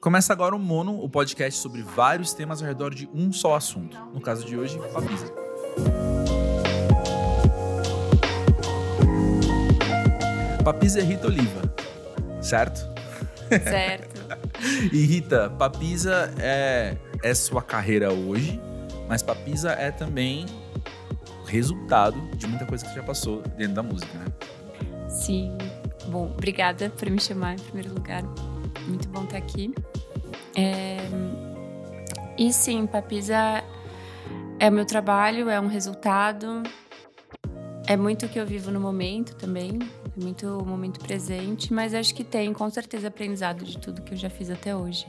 Começa agora o Mono, o podcast sobre vários temas ao redor de um só assunto. No caso de hoje, Papisa. Papisa é Rita Oliva, certo? Certo. E Rita, Papisa é, é sua carreira hoje, mas Papisa é também resultado de muita coisa que você já passou dentro da música, né? Sim. Bom, obrigada por me chamar em primeiro lugar. Muito bom estar aqui. É... E sim, Papisa é o meu trabalho, é um resultado. É muito o que eu vivo no momento também, é muito o momento presente, mas acho que tem com certeza aprendizado de tudo que eu já fiz até hoje.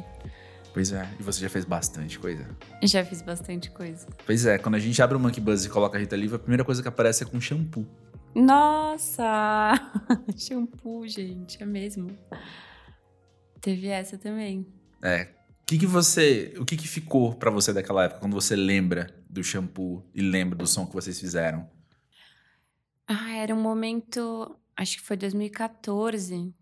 Pois é, e você já fez bastante coisa. Já fiz bastante coisa. Pois é, quando a gente abre o Monkey Buzz e coloca a Rita Oliva, a primeira coisa que aparece é com shampoo. Nossa! shampoo, gente, é mesmo. Teve essa também. É. O que, que você. O que, que ficou para você daquela época, quando você lembra do shampoo e lembra do som que vocês fizeram? Ah, era um momento. Acho que foi 2014.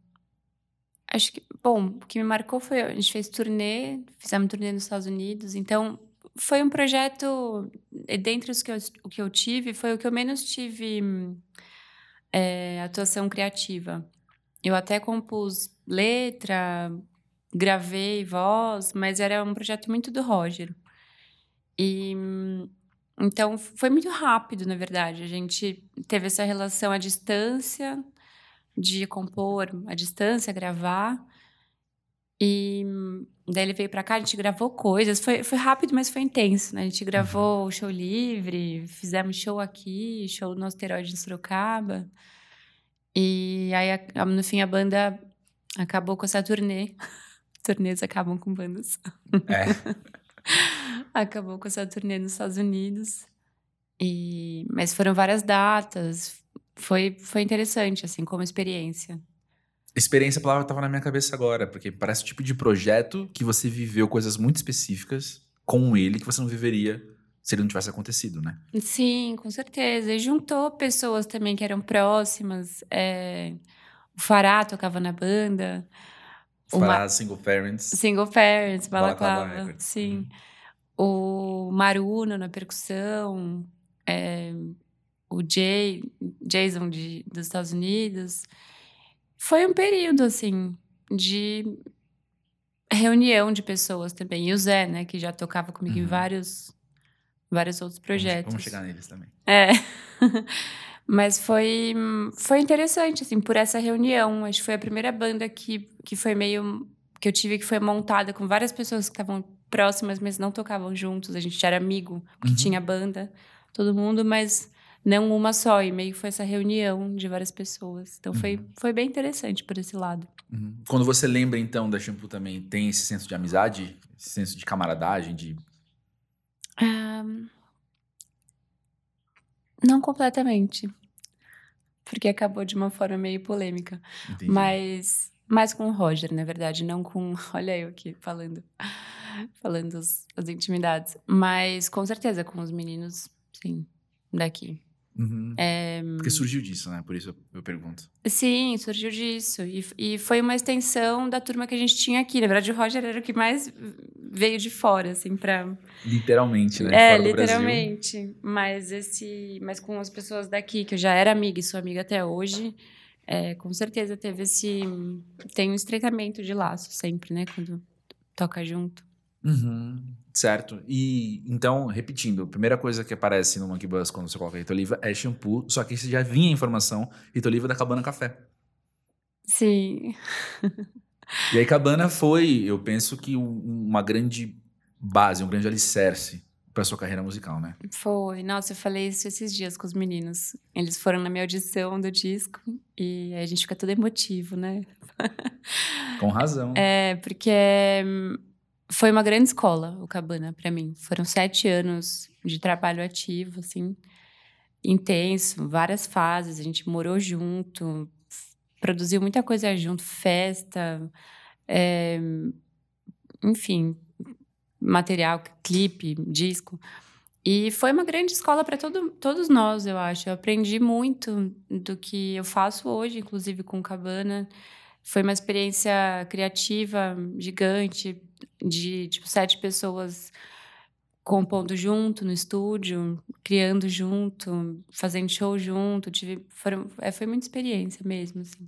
Acho que. Bom, o que me marcou foi. A gente fez turnê, fizemos turnê nos Estados Unidos. Então, foi um projeto. Dentre os que eu, o que eu tive, foi o que eu menos tive é, atuação criativa. Eu até compus letra, gravei voz, mas era um projeto muito do Roger. E então foi muito rápido, na verdade. A gente teve essa relação à distância, de compor à distância, gravar. E daí ele veio para cá, a gente gravou coisas. Foi, foi rápido, mas foi intenso, né? A gente gravou o show livre, fizemos show aqui, show no Asteroide em Sorocaba. E aí, no fim, a banda acabou com essa turnê. Turnês acabam com bandas. É. acabou com essa turnê nos Estados Unidos. E, mas foram várias datas. Foi, foi interessante, assim, como experiência. Experiência, a palavra estava na minha cabeça agora, porque parece o tipo de projeto que você viveu coisas muito específicas com ele que você não viveria se ele não tivesse acontecido, né? Sim, com certeza. E juntou pessoas também que eram próximas. É... O Fará tocava na banda. Fará, uma... Single Parents. Single Parents, Balaclava. Balaclava sim. Uhum. O Maruno na percussão. É... O Jay, Jason de, dos Estados Unidos. Foi um período, assim, de reunião de pessoas também. E o Zé, né, que já tocava comigo uhum. em vários vários outros projetos. Vamos, chegar neles também. É. Mas foi, foi interessante, assim, por essa reunião. Acho que foi a primeira banda que, que foi meio. que eu tive que foi montada com várias pessoas que estavam próximas, mas não tocavam juntos. A gente era amigo, que uhum. tinha banda, todo mundo, mas não uma só. E meio que foi essa reunião de várias pessoas. Então uhum. foi, foi bem interessante por esse lado. Uhum. Quando você lembra, então, da Shampoo também, tem esse senso de amizade, esse senso de camaradagem, de um, não completamente. Porque acabou de uma forma meio polêmica. Entendi. Mas mais com o Roger, na verdade, não com. Olha eu aqui falando. Falando as, as intimidades. Mas com certeza com os meninos, sim, daqui. Uhum. É, Porque surgiu disso, né? Por isso eu pergunto. Sim, surgiu disso. E, e foi uma extensão da turma que a gente tinha aqui. Na verdade, o Roger era o que mais veio de fora, assim, pra. Literalmente, né? É, literalmente. Mas esse. Mas com as pessoas daqui, que eu já era amiga e sou amiga até hoje, é, com certeza teve esse. Tem um estreitamento de laço sempre, né? Quando toca junto. Uhum. Certo. E então, repetindo, a primeira coisa que aparece no Monkey Bus quando você coloca Rita Oliva é shampoo, só que você já vinha a informação Rita Oliva da Cabana Café. Sim. e aí Cabana foi, eu penso que uma grande base, um grande alicerce para sua carreira musical, né? Foi. Nossa, eu falei isso esses dias com os meninos. Eles foram na minha audição do disco e a gente fica todo emotivo, né? Com razão. É, porque foi uma grande escola, o Cabana, para mim. Foram sete anos de trabalho ativo, assim, intenso, várias fases. A gente morou junto, produziu muita coisa junto, festa, é, enfim, material, clipe, disco. E foi uma grande escola para todos nós, eu acho. Eu aprendi muito do que eu faço hoje, inclusive com o Cabana. Foi uma experiência criativa gigante, de tipo sete pessoas compondo junto no estúdio, criando junto, fazendo show junto. Tive, foram, é, foi muita experiência mesmo, assim.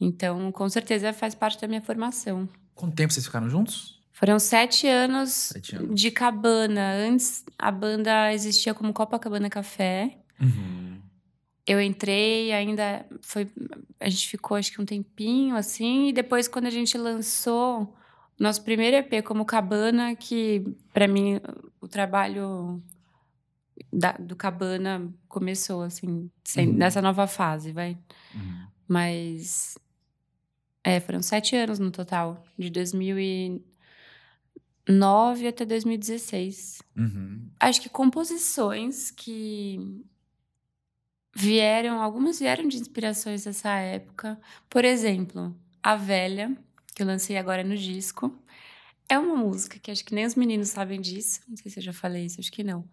Então, com certeza faz parte da minha formação. Quanto tempo vocês ficaram juntos? Foram sete anos, Sete anos. de cabana. Antes, a banda existia como Copacabana Café. Uhum. Eu entrei, ainda foi. A gente ficou acho que um tempinho assim, e depois, quando a gente lançou nosso primeiro EP como Cabana, que para mim o trabalho da- do Cabana começou, assim, sem- Uhum. nessa nova fase, vai. Uhum. Mas. É, foram sete anos no total, de 2009 até 2016 Uhum. acho que composições que vieram, algumas vieram de inspirações dessa época. Por exemplo, A Velha, que eu lancei agora no disco. É uma música que acho que nem os meninos sabem disso. Não sei se eu já falei isso, acho que não.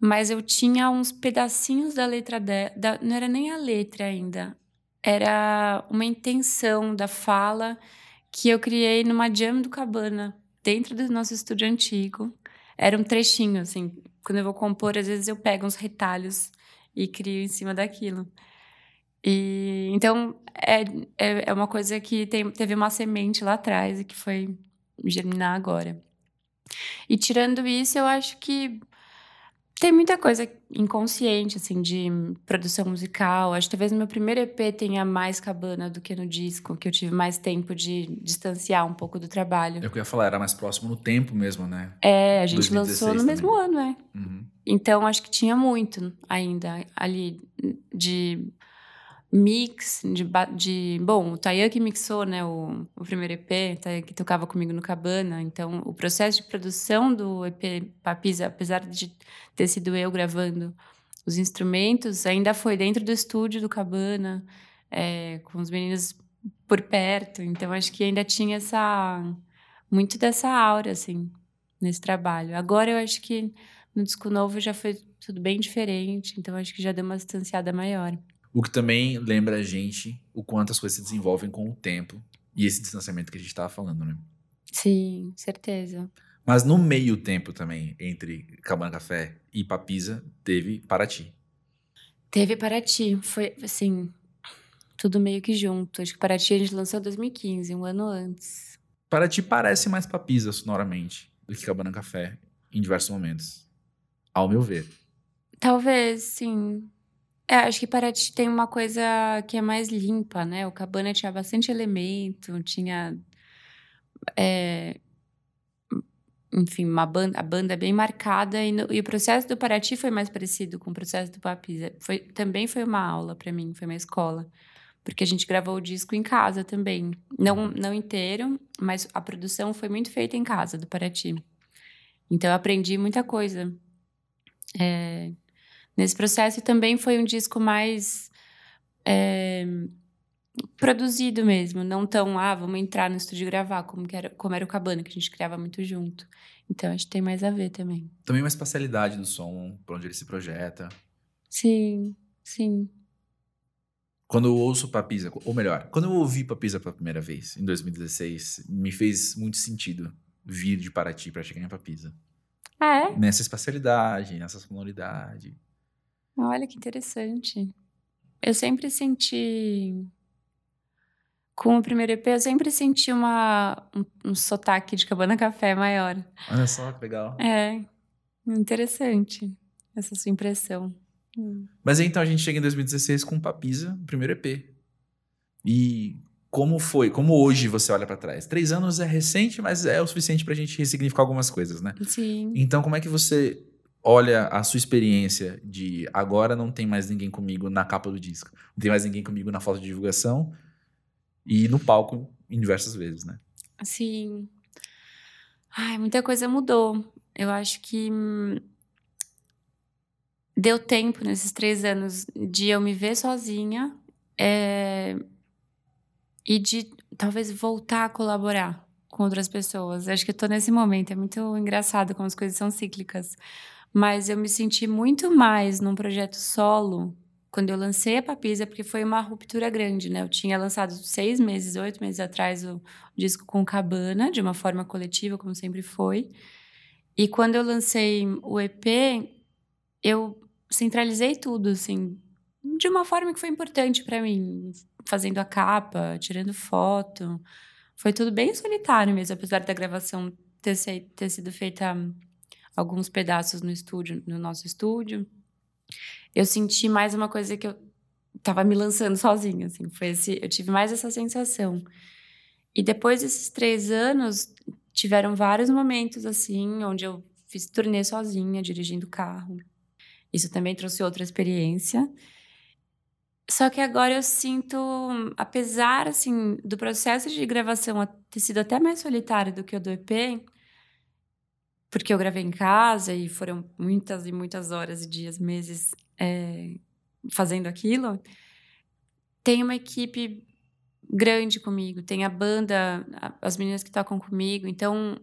Mas eu tinha uns pedacinhos da letra dela. Não era nem a letra ainda. Era uma intenção da fala que eu criei numa jam do Cabana, dentro do nosso estúdio antigo era um trechinho, assim. Quando eu vou compor, às vezes eu pego uns retalhos e crio em cima daquilo. E então é, é, é uma coisa que tem, teve uma semente lá atrás e que foi germinar agora. E tirando isso, eu acho que tem muita coisa inconsciente, assim, de produção musical. Acho que talvez no meu primeiro EP tenha mais cabana do que no disco, que eu tive mais tempo de distanciar um pouco do trabalho. É o que eu ia falar, era mais próximo no tempo mesmo, né? É, a gente 2016 lançou no mesmo ano, é. Uhum. Então, acho que tinha muito ainda ali de mix, de... de bom, o Tayan que mixou, né, o, o primeiro EP, que tocava comigo no Cabana. Então, o processo de produção do EP Papisa, apesar de ter sido eu gravando os instrumentos, ainda foi dentro do estúdio do Cabana, é, com os meninos por perto. Então, acho que ainda tinha essa... Muito dessa aura, assim, nesse trabalho. Agora, eu acho que no disco novo já foi tudo bem diferente, então acho que já deu uma distanciada maior. O que também lembra a gente o quanto as coisas se desenvolvem com o tempo e esse distanciamento que a gente tava falando, né? Sim, certeza. Mas no meio tempo também, entre Cabana Café e Papisa, teve Paraty. Teve Paraty, foi assim, tudo meio que junto. Acho que Paraty a gente lançou em 2015, um ano antes. Paraty parece mais Papisa sonoramente do que Cabana Café em diversos momentos, ao meu ver. Talvez, sim. É, acho que Paraty tem uma coisa que é mais limpa, né? O Cabana tinha bastante elemento, tinha. é, enfim, uma banda, a banda bem marcada. E, no- e o processo do Paraty foi mais parecido com o processo do Papisa. Foi, também foi uma aula para mim, foi uma escola. Porque a gente gravou o disco em casa também. Não, não inteiro, mas a produção foi muito feita em casa, do Paraty. Então eu aprendi muita coisa. É, nesse processo e também foi um disco mais é, produzido mesmo, não tão, ah, vamos entrar no estúdio e gravar, como, que era, como era o Cabana, que a gente criava muito junto. Então, acho que tem mais a ver também. Também uma espacialidade do som, por onde ele se projeta. Sim, sim. Quando eu ouço Papisa, ou melhor, quando eu ouvi Papisa pela primeira vez, em 2016, me fez muito sentido vir de Paraty para chegar em Papisa. Ah, é? Nessa espacialidade, nessa sonoridade. Olha que interessante. Eu sempre senti. Com o primeiro EP, eu sempre senti uma, um, um sotaque de cabana café maior. Olha só que legal. É, interessante essa sua impressão. Hum. Mas aí, então a gente chega em 2016 com Papisa, o primeiro EP. E como foi? Como hoje você olha pra trás? Três anos é recente, mas é o suficiente pra gente ressignificar algumas coisas, né? Sim. Então, como é que você olha a sua experiência de agora não tem mais ninguém comigo na capa do disco, não tem mais ninguém comigo na foto de divulgação e no palco em diversas vezes, né? Sim. Ai, muita coisa mudou. Eu acho que hum, deu tempo nesses três anos de eu me ver sozinha é, e de talvez voltar a colaborar com outras pessoas. Acho que eu tô nesse momento. É muito engraçado como as coisas são cíclicas. Mas eu me senti muito mais num projeto solo quando eu lancei a Papisa, porque foi uma ruptura grande, né? Eu tinha lançado seis meses, oito meses atrás o, disco com Cabana, de uma forma coletiva, como sempre foi. E quando eu lancei o EP, eu centralizei tudo, assim, de uma forma que foi importante para mim, fazendo a capa, tirando foto. Foi tudo bem solitário mesmo, apesar da gravação ter, ter sido feita alguns pedaços no estúdio, no nosso estúdio. Eu senti mais uma coisa que eu tava me lançando sozinha, assim. Foi esse, eu tive mais essa sensação. E depois desses três anos, tiveram vários momentos, assim, onde eu fiz turnê sozinha, dirigindo carro. Isso também trouxe outra experiência. Só que agora eu sinto, apesar, assim, do processo de gravação ter sido até mais solitário do que o do EP, porque eu gravei em casa e foram muitas e muitas horas, dias, meses é, fazendo aquilo. Tem uma equipe grande comigo, tem a banda, as meninas que tocam comigo, então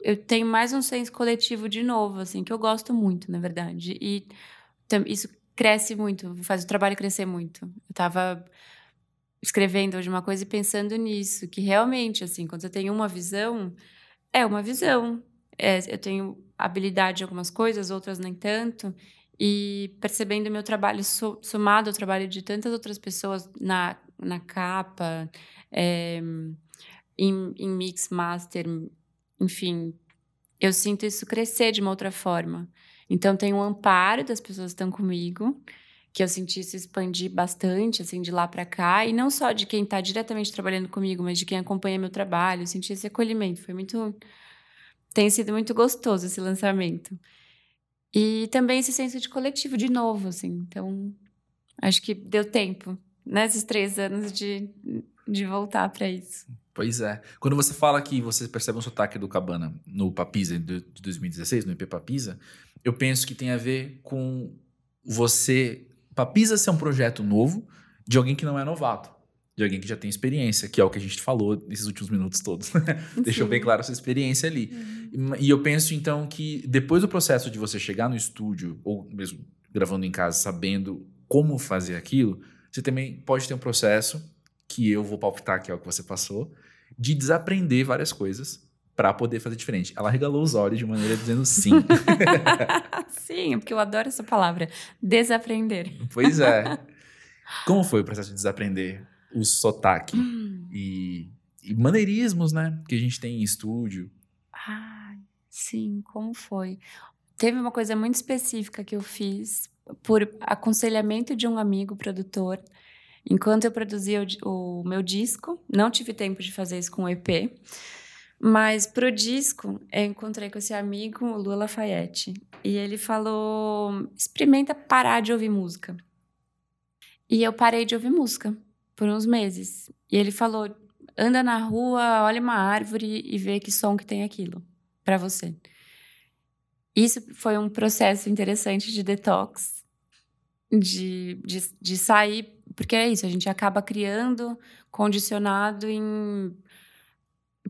eu tenho mais um senso coletivo de novo, assim, que eu gosto muito, na verdade. E isso cresce muito, faz o trabalho crescer muito. Eu estava escrevendo hoje uma coisa e pensando nisso, que realmente, assim, quando você tem uma visão, é uma visão. É, eu tenho habilidade em algumas coisas, outras nem tanto. E percebendo meu trabalho somado ao trabalho de tantas outras pessoas na, na capa, é, em, em mix, master, enfim, eu sinto isso crescer de uma outra forma. Então, tem um amparo das pessoas que estão comigo, que eu senti se expandir bastante, assim, de lá para cá. E não só de quem está diretamente trabalhando comigo, mas de quem acompanha meu trabalho. Eu senti esse acolhimento. Foi muito. Tem sido muito gostoso esse lançamento. E também esse senso de coletivo de novo, assim. Então, acho que deu tempo, nesses três anos, de, de voltar para isso. Pois é. Quando você fala que você percebe um sotaque do Cabana no Papisa de 2016, no EP Papisa, eu penso que tem a ver com você. Papisa ser um projeto novo de alguém que não é novato. De alguém que já tem experiência, que é o que a gente falou nesses últimos minutos todos. Deixou bem claro a sua experiência ali. Uhum. E eu penso, então, que depois do processo de você chegar no estúdio, ou mesmo gravando em casa, sabendo como fazer aquilo, você também pode ter um processo, que eu vou palpitar, que é o que você passou, de desaprender várias coisas para poder fazer diferente. Ela regalou os olhos de maneira dizendo sim. sim, porque eu adoro essa palavra, desaprender. Pois é. Como foi o processo de desaprender? O sotaque hum. e, e, maneirismos, né? Que a gente tem em estúdio. Ah, sim, como foi? Teve uma coisa muito específica que eu fiz por aconselhamento de um amigo produtor. Enquanto eu produzia o, o meu disco, não tive tempo de fazer isso com o EP. Mas pro disco, eu encontrei com esse amigo, o Lula Lafayette, e ele falou: experimenta parar de ouvir música. E eu parei de ouvir música por uns meses. E ele falou: anda na rua, olha uma árvore e vê que som que tem aquilo para você. Isso foi um processo interessante de detox, de, de, de sair, porque é isso, a gente acaba criando condicionado em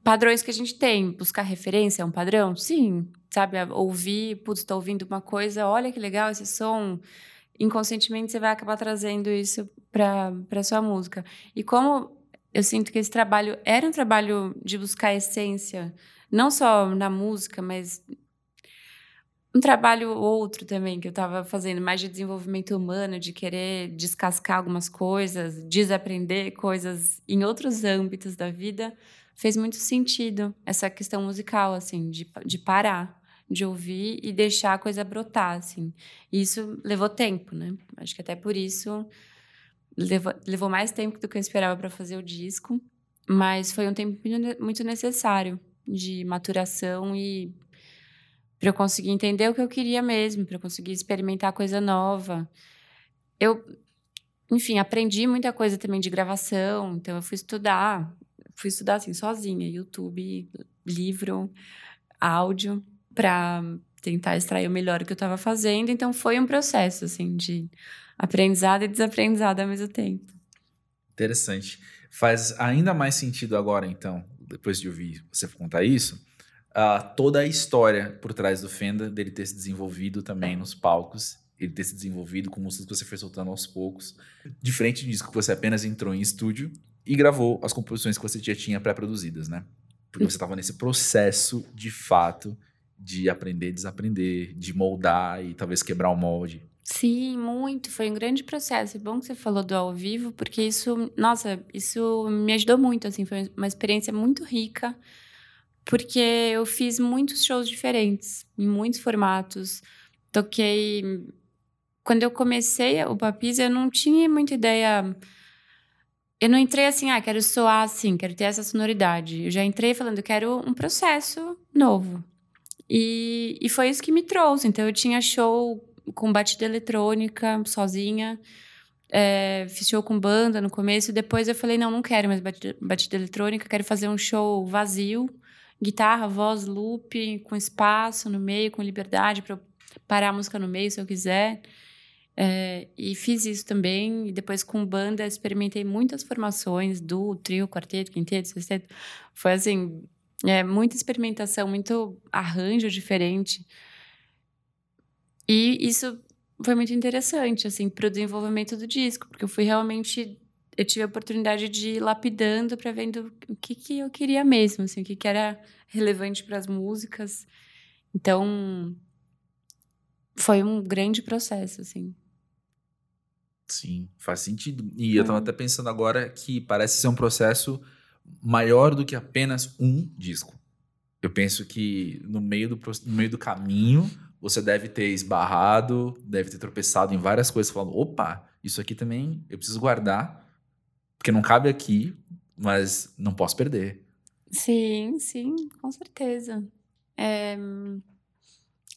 padrões que a gente tem. Buscar referência é um padrão? Sim. Sabe, ouvir, putz, estou ouvindo uma coisa, olha que legal esse som inconscientemente você vai acabar trazendo isso para sua música. E como eu sinto que esse trabalho era um trabalho de buscar essência, não só na música, mas um trabalho outro também que eu estava fazendo, mais de desenvolvimento humano, de querer descascar algumas coisas, desaprender coisas em outros âmbitos da vida, fez muito sentido essa questão musical, assim, de, de parar de ouvir e deixar a coisa brotar, assim. E isso levou tempo, né? Acho que até por isso levou, levou mais tempo do que eu esperava para fazer o disco, mas foi um tempo muito necessário de maturação e para eu conseguir entender o que eu queria mesmo, para eu conseguir experimentar coisa nova. Eu, enfim, aprendi muita coisa também de gravação, então eu fui estudar, fui estudar assim sozinha, YouTube, livro, áudio para tentar extrair o melhor que eu estava fazendo. Então foi um processo assim de aprendizado e desaprendizado ao mesmo tempo. Interessante. Faz ainda mais sentido agora, então, depois de ouvir você contar isso, uh, toda a história por trás do Fenda, dele ter se desenvolvido também nos palcos ele ter se desenvolvido com músicas que você foi soltando aos poucos. Diferente disso que você apenas entrou em estúdio e gravou as composições que você já tinha pré-produzidas, né? Porque você estava nesse processo, de fato, de aprender, desaprender, de moldar e talvez quebrar o molde. Sim, muito. Foi um grande processo. É bom que você falou do ao vivo, porque isso, nossa, isso me ajudou muito, assim, foi uma experiência muito rica, porque eu fiz muitos shows diferentes, em muitos formatos. Toquei quando eu comecei o Papis, eu não tinha muita ideia. Eu não entrei assim, ah, quero soar assim, quero ter essa sonoridade. Eu já entrei falando, quero um processo novo. E, e foi isso que me trouxe. Então, eu tinha show com batida eletrônica, sozinha. É, fiz show com banda no começo. Depois eu falei, não, não quero mais batida, batida eletrônica. Quero fazer um show vazio. Guitarra, voz, loop, com espaço no meio, com liberdade para parar a música no meio se eu quiser. É, e fiz isso também. E depois, com banda, experimentei muitas formações do trio, quarteto, quinteto, sexteto. Foi assim, é, muita experimentação, muito arranjo diferente. E isso foi muito interessante, assim, para o desenvolvimento do disco, porque eu fui realmente. Eu tive a oportunidade de ir lapidando para vendo o que, que eu queria mesmo, assim, o que, que era relevante para as músicas. Então, foi um grande processo, assim. Sim, faz sentido. E eu tava até pensando agora que parece ser um processo maior do que apenas um disco. Eu penso que no meio do, no meio do caminho você deve ter esbarrado, deve ter tropeçado em várias coisas, falando: opa, isso aqui também eu preciso guardar, porque não cabe aqui, mas não posso perder. Sim, sim, com certeza. É,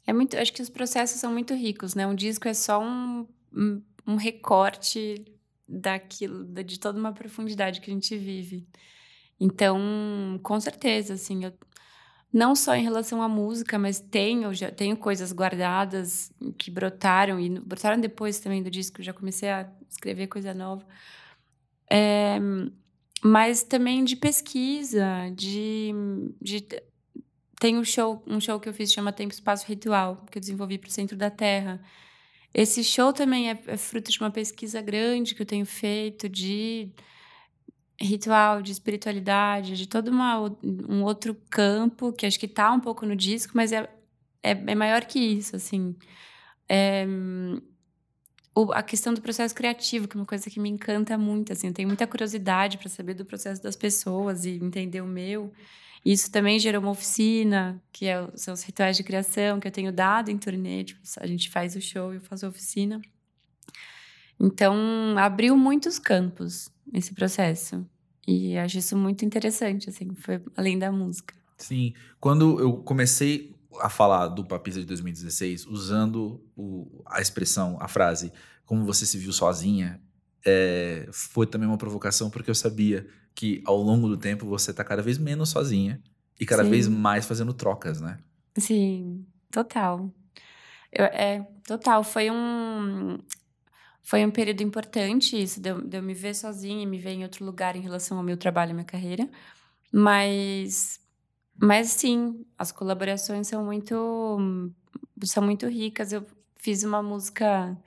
é muito, acho que os processos são muito ricos, né? Um disco é só um, um um recorte daquilo, de toda uma profundidade que a gente vive. Então, com certeza, assim, eu, não só em relação à música, mas tenho já tenho coisas guardadas que brotaram e brotaram depois também do disco. Já comecei a escrever coisa nova, é, mas também de pesquisa, de, de tem um show um show que eu fiz chama Tempo Espaço Ritual que eu desenvolvi para o Centro da Terra esse show também é, é fruto de uma pesquisa grande que eu tenho feito de ritual, de espiritualidade, de todo uma, um outro campo que acho que está um pouco no disco, mas é, é, é maior que isso, assim. É, o, a questão do processo criativo, que é uma coisa que me encanta muito, assim. Eu tenho muita curiosidade para saber do processo das pessoas e entender o meu. Isso também gerou uma oficina, que é, são os rituais de criação, que eu tenho dado em turnê. Tipo, a gente faz o show e eu faço a oficina. Então, abriu muitos campos esse processo. E acho isso muito interessante, assim, foi além da música. Sim. Quando eu comecei a falar do Papisa de 2016, usando o, a expressão, a frase, como você se viu sozinha, é, foi também uma provocação, porque eu sabia que ao longo do tempo você está cada vez menos sozinha e cada Sim. vez mais fazendo trocas, né? Sim, total. Eu, é, total. Foi um. Foi um período importante isso, de eu, me ver sozinha me ver em outro lugar em relação ao meu trabalho e minha carreira. Mas. Mas sim, as colaborações são muito. São muito ricas. Eu fiz uma música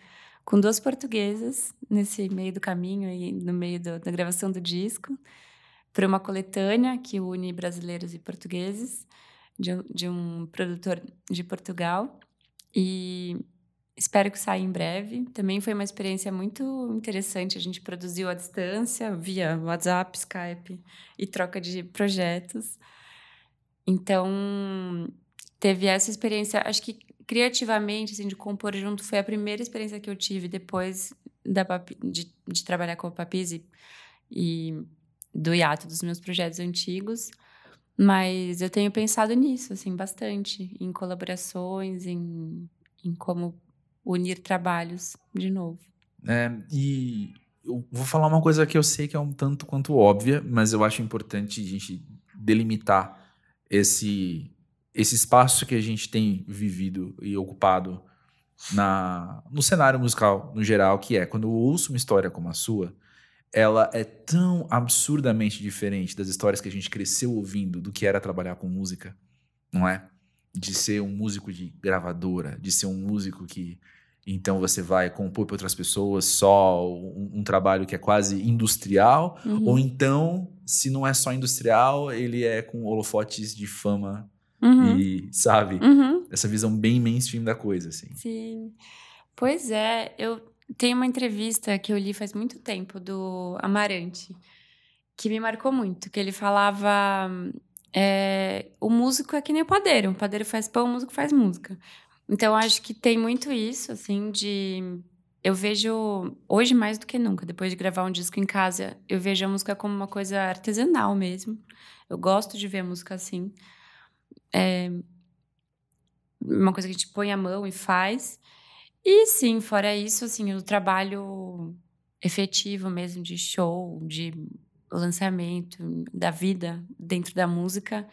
com duas portuguesas nesse meio do caminho e no meio do, da gravação do disco para uma coletânea que une brasileiros e portugueses de, de um produtor de Portugal e espero que saia em breve. Também foi uma experiência muito interessante. A gente produziu à distância, via WhatsApp, Skype e troca de projetos. Então, teve essa experiência. Acho que criativamente, assim, de compor junto, foi a primeira experiência que eu tive depois da de, de trabalhar com a Papise e do hiato dos meus projetos antigos. Mas eu tenho pensado nisso, assim, bastante, em colaborações, em, em como unir trabalhos de novo. É, e eu vou falar uma coisa que eu sei que é um tanto quanto óbvia, mas eu acho importante a gente delimitar esse esse espaço que a gente tem vivido e ocupado na, no cenário musical no geral, que é quando eu ouço uma história como a sua, ela é tão absurdamente diferente das histórias que a gente cresceu ouvindo do que era trabalhar com música, não é? De ser um músico de gravadora, de ser um músico que, Então você vai compor para outras pessoas só um, um, trabalho que é quase industrial, uhum. ou então, se não é só industrial, ele é com holofotes de fama uhum. e, sabe, uhum. essa visão bem mainstream da coisa, assim. Sim. Pois é, eu tenho uma entrevista que eu li faz muito tempo do Amarante, que me marcou muito, que ele falava é, o músico é que nem o padeiro. O padeiro faz pão, o músico faz música. Então, acho que tem muito isso, assim, de. Eu vejo, hoje mais do que nunca, depois de gravar um disco em casa, eu vejo a música como uma coisa artesanal mesmo. Eu gosto de ver a música assim. É uma coisa que a gente põe a mão e faz. E sim, fora isso, assim, o trabalho efetivo mesmo de show, de lançamento, da vida dentro da música,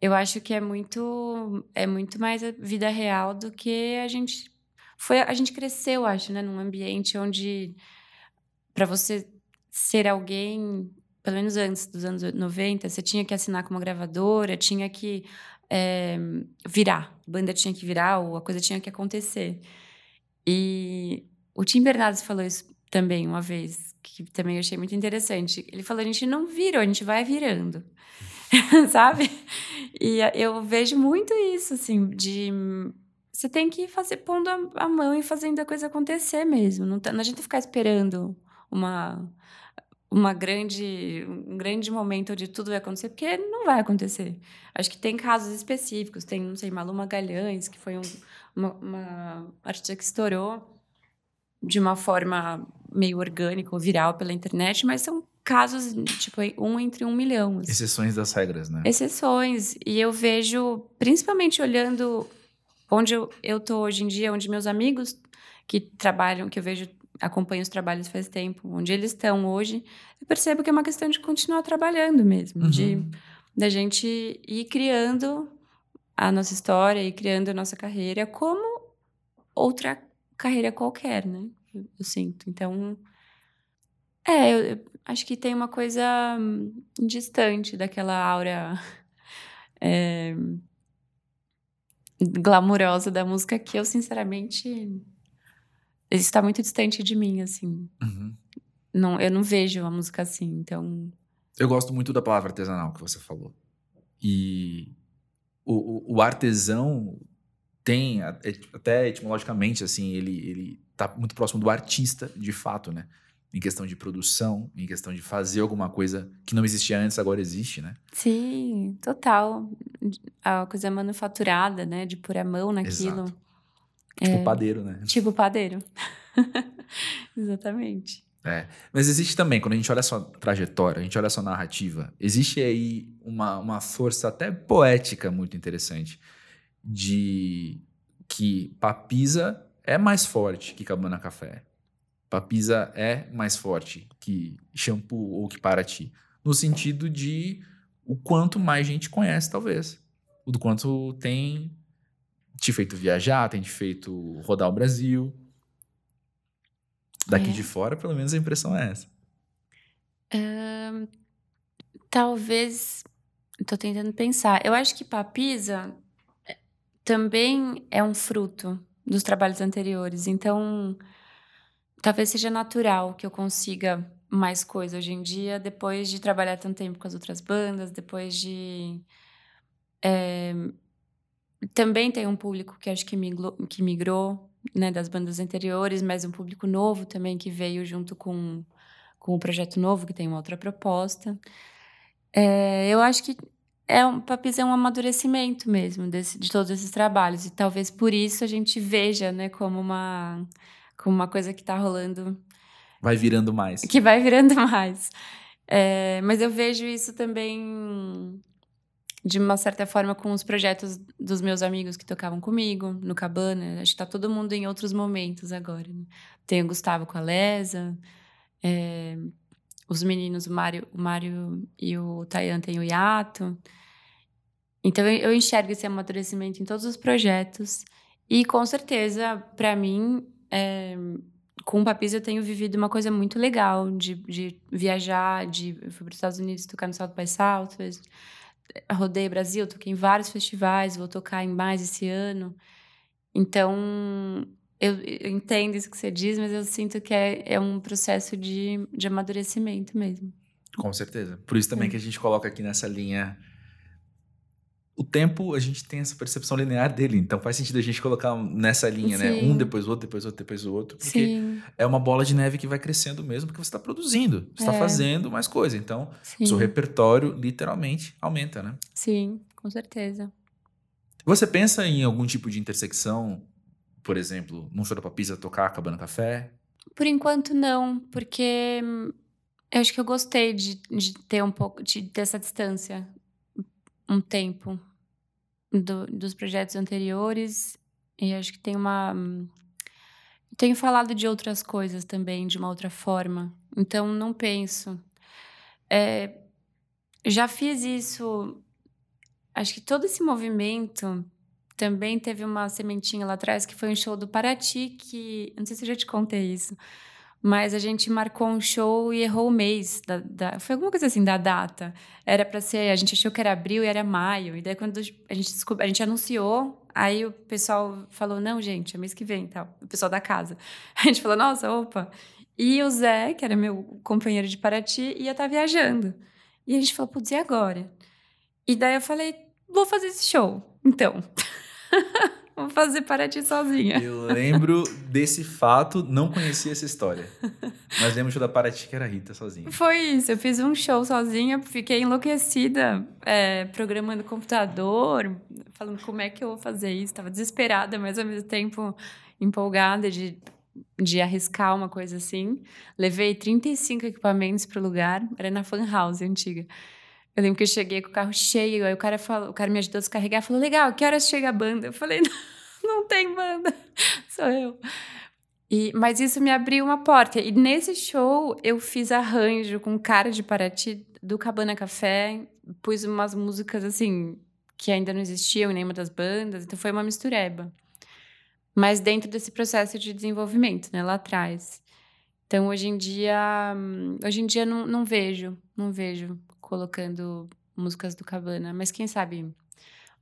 eu acho que é muito é muito mais a vida real do que a gente foi a gente cresceu, acho, né, num ambiente onde para você ser alguém, pelo menos antes dos anos 90, você tinha que assinar com uma gravadora, tinha que é, virar, a banda tinha que virar, ou a coisa tinha que acontecer. E o Tim Bernardes falou isso também uma vez, que também eu achei muito interessante. Ele falou: a gente não vira, a gente vai virando. sabe? E eu vejo muito isso, assim, de você tem que fazer pondo a, mão e fazendo a coisa acontecer mesmo. Não, tá, não adianta ficar esperando uma uma grande um grande momento onde tudo vai acontecer, porque não vai acontecer. Acho que tem casos específicos, tem, não sei, Malu Magalhães, que foi um, uma, uma artista que estourou de uma forma meio orgânica ou viral pela internet, mas são casos, tipo, um entre um milhão. Assim. Exceções das regras, né? Exceções. E eu vejo, principalmente olhando onde eu, eu tô hoje em dia, onde meus amigos que trabalham, que eu vejo, acompanho os trabalhos faz tempo, onde eles estão hoje, eu percebo que é uma questão de continuar trabalhando mesmo, uhum. de da gente ir criando a nossa história e criando a nossa carreira como outra carreira qualquer, né? Eu, eu sinto. Então, é, eu, eu, acho que tem uma coisa hum, distante daquela aura é, glamurosa da música que eu, sinceramente, está muito distante de mim, assim. Uhum. Não, eu não vejo a música assim, então. Eu gosto muito da palavra artesanal que você falou. E o, o, o artesão tem, até etimologicamente, assim, ele, ele tá muito próximo do artista, de fato, né? Em questão de produção, em questão de fazer alguma coisa que não existia antes, agora existe, né? Sim, total. A coisa manufaturada, né? De pôr a mão naquilo. Exato. Tipo é, padeiro, né? Tipo padeiro. Exatamente. É. Mas existe também, quando a gente olha a sua trajetória, a gente olha a sua narrativa, existe aí uma, uma força até poética muito interessante de que Papisa é mais forte que Cabana Café. Papisa é mais forte que Shampoo ou que Paraty. No sentido de o quanto mais gente conhece, talvez. O do quanto tem te feito viajar, tem te feito rodar o Brasil. Daqui é. de fora, pelo menos a impressão é essa. Um, talvez. Estou tentando pensar. Eu acho que Papisa também é um fruto dos trabalhos anteriores. Então, talvez seja natural que eu consiga mais coisa hoje em dia, depois de trabalhar tanto tempo com as outras bandas, depois de. É, também tem um público que acho que migrou, que migrou né, das bandas anteriores, mas um público novo também que veio junto com, com o projeto novo, que tem uma outra proposta. É, eu acho que é um papis é um amadurecimento mesmo desse, de todos esses trabalhos e talvez por isso a gente veja né como uma como uma coisa que está rolando. Vai virando mais. Que vai virando mais. É, mas eu vejo isso também de uma certa forma com os projetos dos meus amigos que tocavam comigo no Cabana. Acho que está todo mundo em outros momentos agora né? tem o Gustavo com a Lesa é, os meninos o Mário, o Mário e o Tayan têm o hiato então eu enxergo esse amadurecimento em todos os projetos. E com certeza, para mim, é, com o Papis eu tenho vivido uma coisa muito legal de, de viajar, de eu fui para os Estados Unidos tocar no Salto by Southwest, rodei Brasil, toquei em vários festivais, vou tocar em mais esse ano. Então, eu, eu, entendo isso que você diz, mas eu sinto que é, é um processo de, de amadurecimento mesmo. Com certeza. Por isso também é. que a gente coloca aqui nessa linha. O tempo, a gente tem essa percepção linear dele, então faz sentido a gente colocar nessa linha, Sim. né? Um depois o outro, depois o outro, depois o outro. Porque Sim. é uma bola de neve que vai crescendo mesmo, porque você está produzindo, você está é. fazendo mais coisa. Então, Sim. seu repertório literalmente aumenta, né? Sim, com certeza. Você pensa em algum tipo de intersecção, por exemplo, num show da Papisa tocar Cabana Café? Por enquanto não, porque eu acho que eu gostei de, de ter um pouco, de ter essa distância um tempo do, dos projetos anteriores. E acho que tem uma. Tenho falado de outras coisas também, de uma outra forma. Então, não penso. É, já fiz isso. Acho que todo esse movimento também teve uma sementinha lá atrás, que foi um show do Paraty, que. Não sei se eu já te contei isso. Mas a gente marcou um show e errou o mês. Da, da, foi alguma coisa assim da data. Era para ser. A gente achou que era abril e era maio. E daí, quando a gente, descobriu, a gente anunciou, aí o pessoal falou: não, gente, é mês que vem tal. O pessoal da casa. A gente falou: nossa, opa. E o Zé, que era meu companheiro de Paraty, ia estar tá viajando. E a gente falou: putz, e agora? E daí eu falei: vou fazer esse show. Então. Vou fazer para ti sozinha. Eu lembro desse fato, não conhecia essa história. Mas lembro da Paraty que era Rita sozinha. Foi isso, eu fiz um show sozinha, fiquei enlouquecida, é, programando computador, falando como é que eu vou fazer isso. Estava desesperada, mas ao mesmo tempo empolgada de, de arriscar uma coisa assim. Levei 35 equipamentos para o lugar, era na Fan House antiga. Eu lembro que eu cheguei com o carro cheio, aí o cara falou, o cara me ajudou a descarregar, falou: "Legal, que horas chega a banda?" Eu falei: "Não, não tem banda, sou eu". E, mas isso me abriu uma porta. E nesse show eu fiz arranjo com cara de Paraty do Cabana Café, pus umas músicas assim que ainda não existiam em nenhuma das bandas, então foi uma mistureba. Mas dentro desse processo de desenvolvimento, né, lá atrás. Então hoje em dia, hoje em dia não, não vejo, não vejo colocando músicas do Cabana, mas quem sabe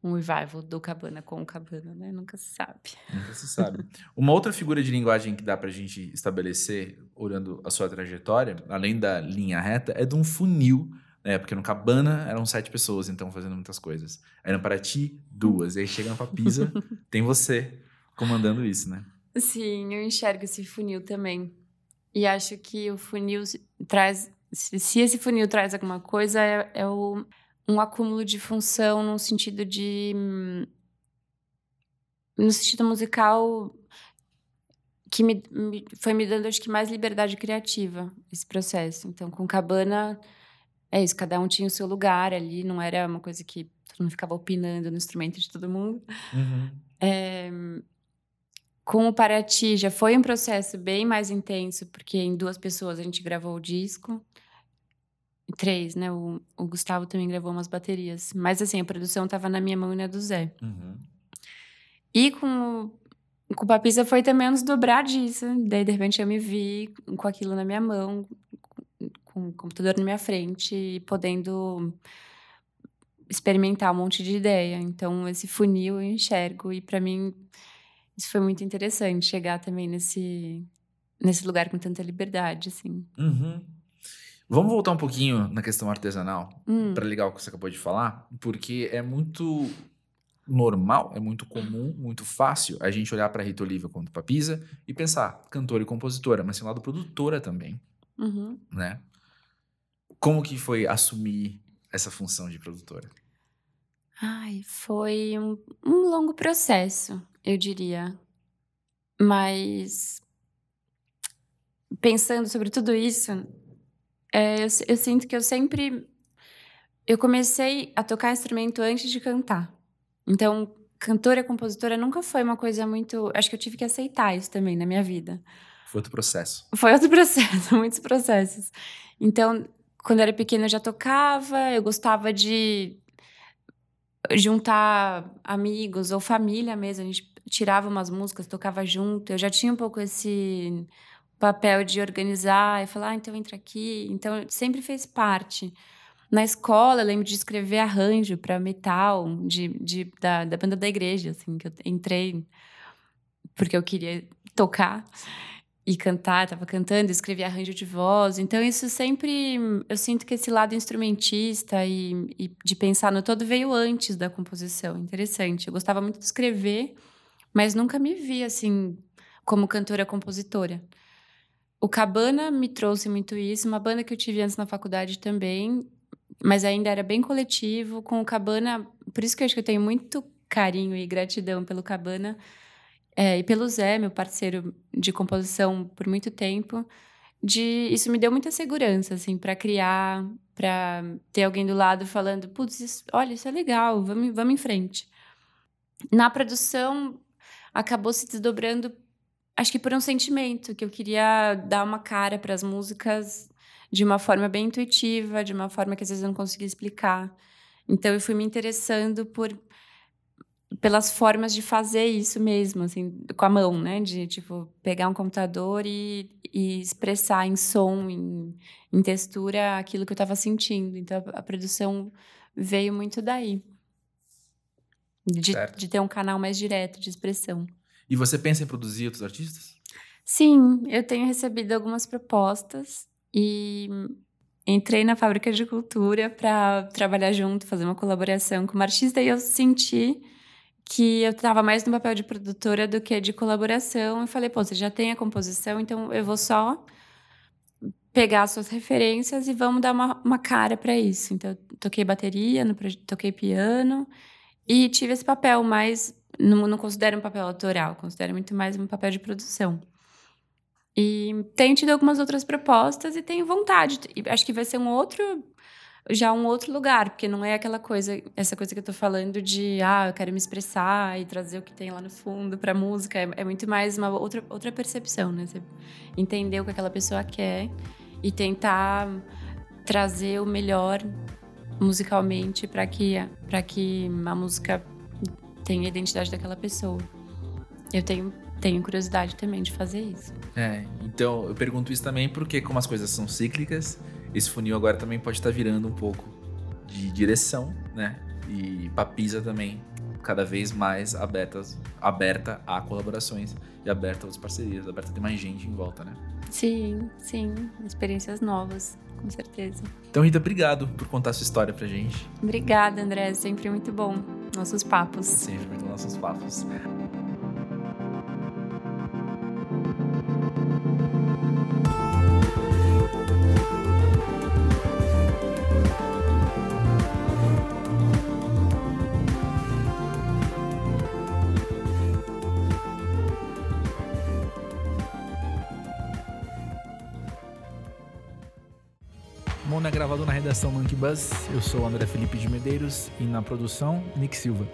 um revival do Cabana com o Cabana, né? Nunca se sabe. Nunca se sabe. Uma outra figura de linguagem que dá pra gente estabelecer, olhando a sua trajetória, além da linha reta, é de um funil, né? Porque no Cabana eram sete pessoas, então, fazendo muitas coisas. Aí no Paraty, duas. E aí chega na Pisa, tem você comandando isso, né? Sim, eu enxergo esse funil também. E acho que o funil traz se, se esse funil traz alguma coisa, é, é o, um acúmulo de função no sentido de. No sentido musical, que me, me, foi me dando, acho que, mais liberdade criativa, esse processo. Então, com Cabana, é isso, cada um tinha o seu lugar ali, não era uma coisa que todo mundo ficava opinando no instrumento de todo mundo. Uhum. É, com o Paraty já foi um processo bem mais intenso, porque em duas pessoas a gente gravou o disco. Três, né? O, o Gustavo também gravou umas baterias. Mas assim, a produção tava na minha mão e na do Zé. Uhum. E com, com o Papisa foi também uns dobrar disso. Daí, de repente, eu me vi com aquilo na minha mão, com o computador na minha frente e podendo experimentar um monte de ideia. Então, esse funil eu enxergo. E para mim, isso foi muito interessante, chegar também nesse, nesse lugar com tanta liberdade, assim. Uhum. Vamos voltar um pouquinho na questão artesanal, hum. para ligar o que você acabou de falar, porque é muito normal, é muito comum, muito fácil a gente olhar para Rita Oliva quando papisa e pensar cantora e compositora, mas tem um lado produtora também, uhum. né? Como que foi assumir essa função de produtora? Ai, foi um, um longo processo, eu diria. Mas pensando sobre tudo isso, é, eu, eu sinto que eu sempre. Eu comecei a tocar instrumento antes de cantar. Então, cantora e compositora nunca foi uma coisa muito. Acho que eu tive que aceitar isso também na minha vida. Foi outro processo. Foi outro processo, muitos processos. Então, quando eu era pequena, eu já tocava, eu gostava de juntar amigos ou família mesmo. A gente tirava umas músicas, tocava junto. Eu já tinha um pouco esse papel de organizar e falar, ah, então entra aqui. Então, sempre fez parte. Na escola, eu lembro de escrever arranjo para metal de, de, da, da banda da igreja, assim, que eu entrei porque eu queria tocar e cantar, estava cantando, escrevi arranjo de voz. Então, isso sempre. Eu sinto que esse lado instrumentista e, e, de pensar no todo veio antes da composição. Interessante. Eu gostava muito de escrever, mas nunca me vi assim, como cantora-compositora. O Cabana me trouxe muito isso, uma banda que eu tive antes na faculdade também, mas ainda era bem coletivo. Com o Cabana, por isso que eu acho que eu tenho muito carinho e gratidão pelo Cabana é, e pelo Zé, meu parceiro de composição por muito tempo, de isso me deu muita segurança, assim, para criar, para ter alguém do lado falando, putz, olha, isso é legal, vamos, vamos em frente. Na produção, acabou se desdobrando, acho que por um sentimento, que eu queria dar uma cara para as músicas de uma forma bem intuitiva, de uma forma que às vezes eu não conseguia explicar. Então, eu fui me interessando por pelas formas de fazer isso mesmo, assim, com a mão, né? De, tipo, pegar um computador e, e expressar em som, em, em textura, aquilo que eu estava sentindo. Então, a, a, produção veio muito daí. De, de ter um canal mais direto de expressão. E você pensa em produzir outros artistas? Sim, eu tenho recebido algumas propostas e entrei na fábrica de cultura para trabalhar junto, fazer uma colaboração com uma artista e eu senti que eu estava mais no papel de produtora do que de colaboração. Eu falei, pô, você já tem a composição, então eu vou só pegar as suas referências e vamos dar uma, uma cara para isso. Então, toquei bateria, no, toquei piano e tive esse papel mais. Não, não considero um papel autoral, considero muito mais um papel de produção. E tenho tido algumas outras propostas e tenho vontade. Acho que vai ser um outro já um outro lugar, porque não é aquela coisa, essa coisa que eu tô falando de, ah, eu quero me expressar e trazer o que tem lá no fundo pra música. É, é muito mais uma outra, outra percepção, né? Você entender o que aquela pessoa quer e tentar trazer o melhor musicalmente para que, pra que a música tenha a identidade daquela pessoa. Eu tenho, tenho curiosidade também de fazer isso. É, então eu pergunto isso também porque, como as coisas são cíclicas, esse funil agora também pode estar virando um pouco de direção, né? E Papisa também cada vez mais abertas, aberta a colaborações e aberta a outras parcerias, aberta a ter mais gente em volta, né? Sim, sim, experiências novas, com certeza. Então, Rita, obrigado por contar sua história pra gente. Obrigada, André, sempre muito bom nossos papos. Sempre muito nossos papos. Redação Monkey Buzz. Eu sou o André Felipe de Medeiros e na produção, Nick Silva.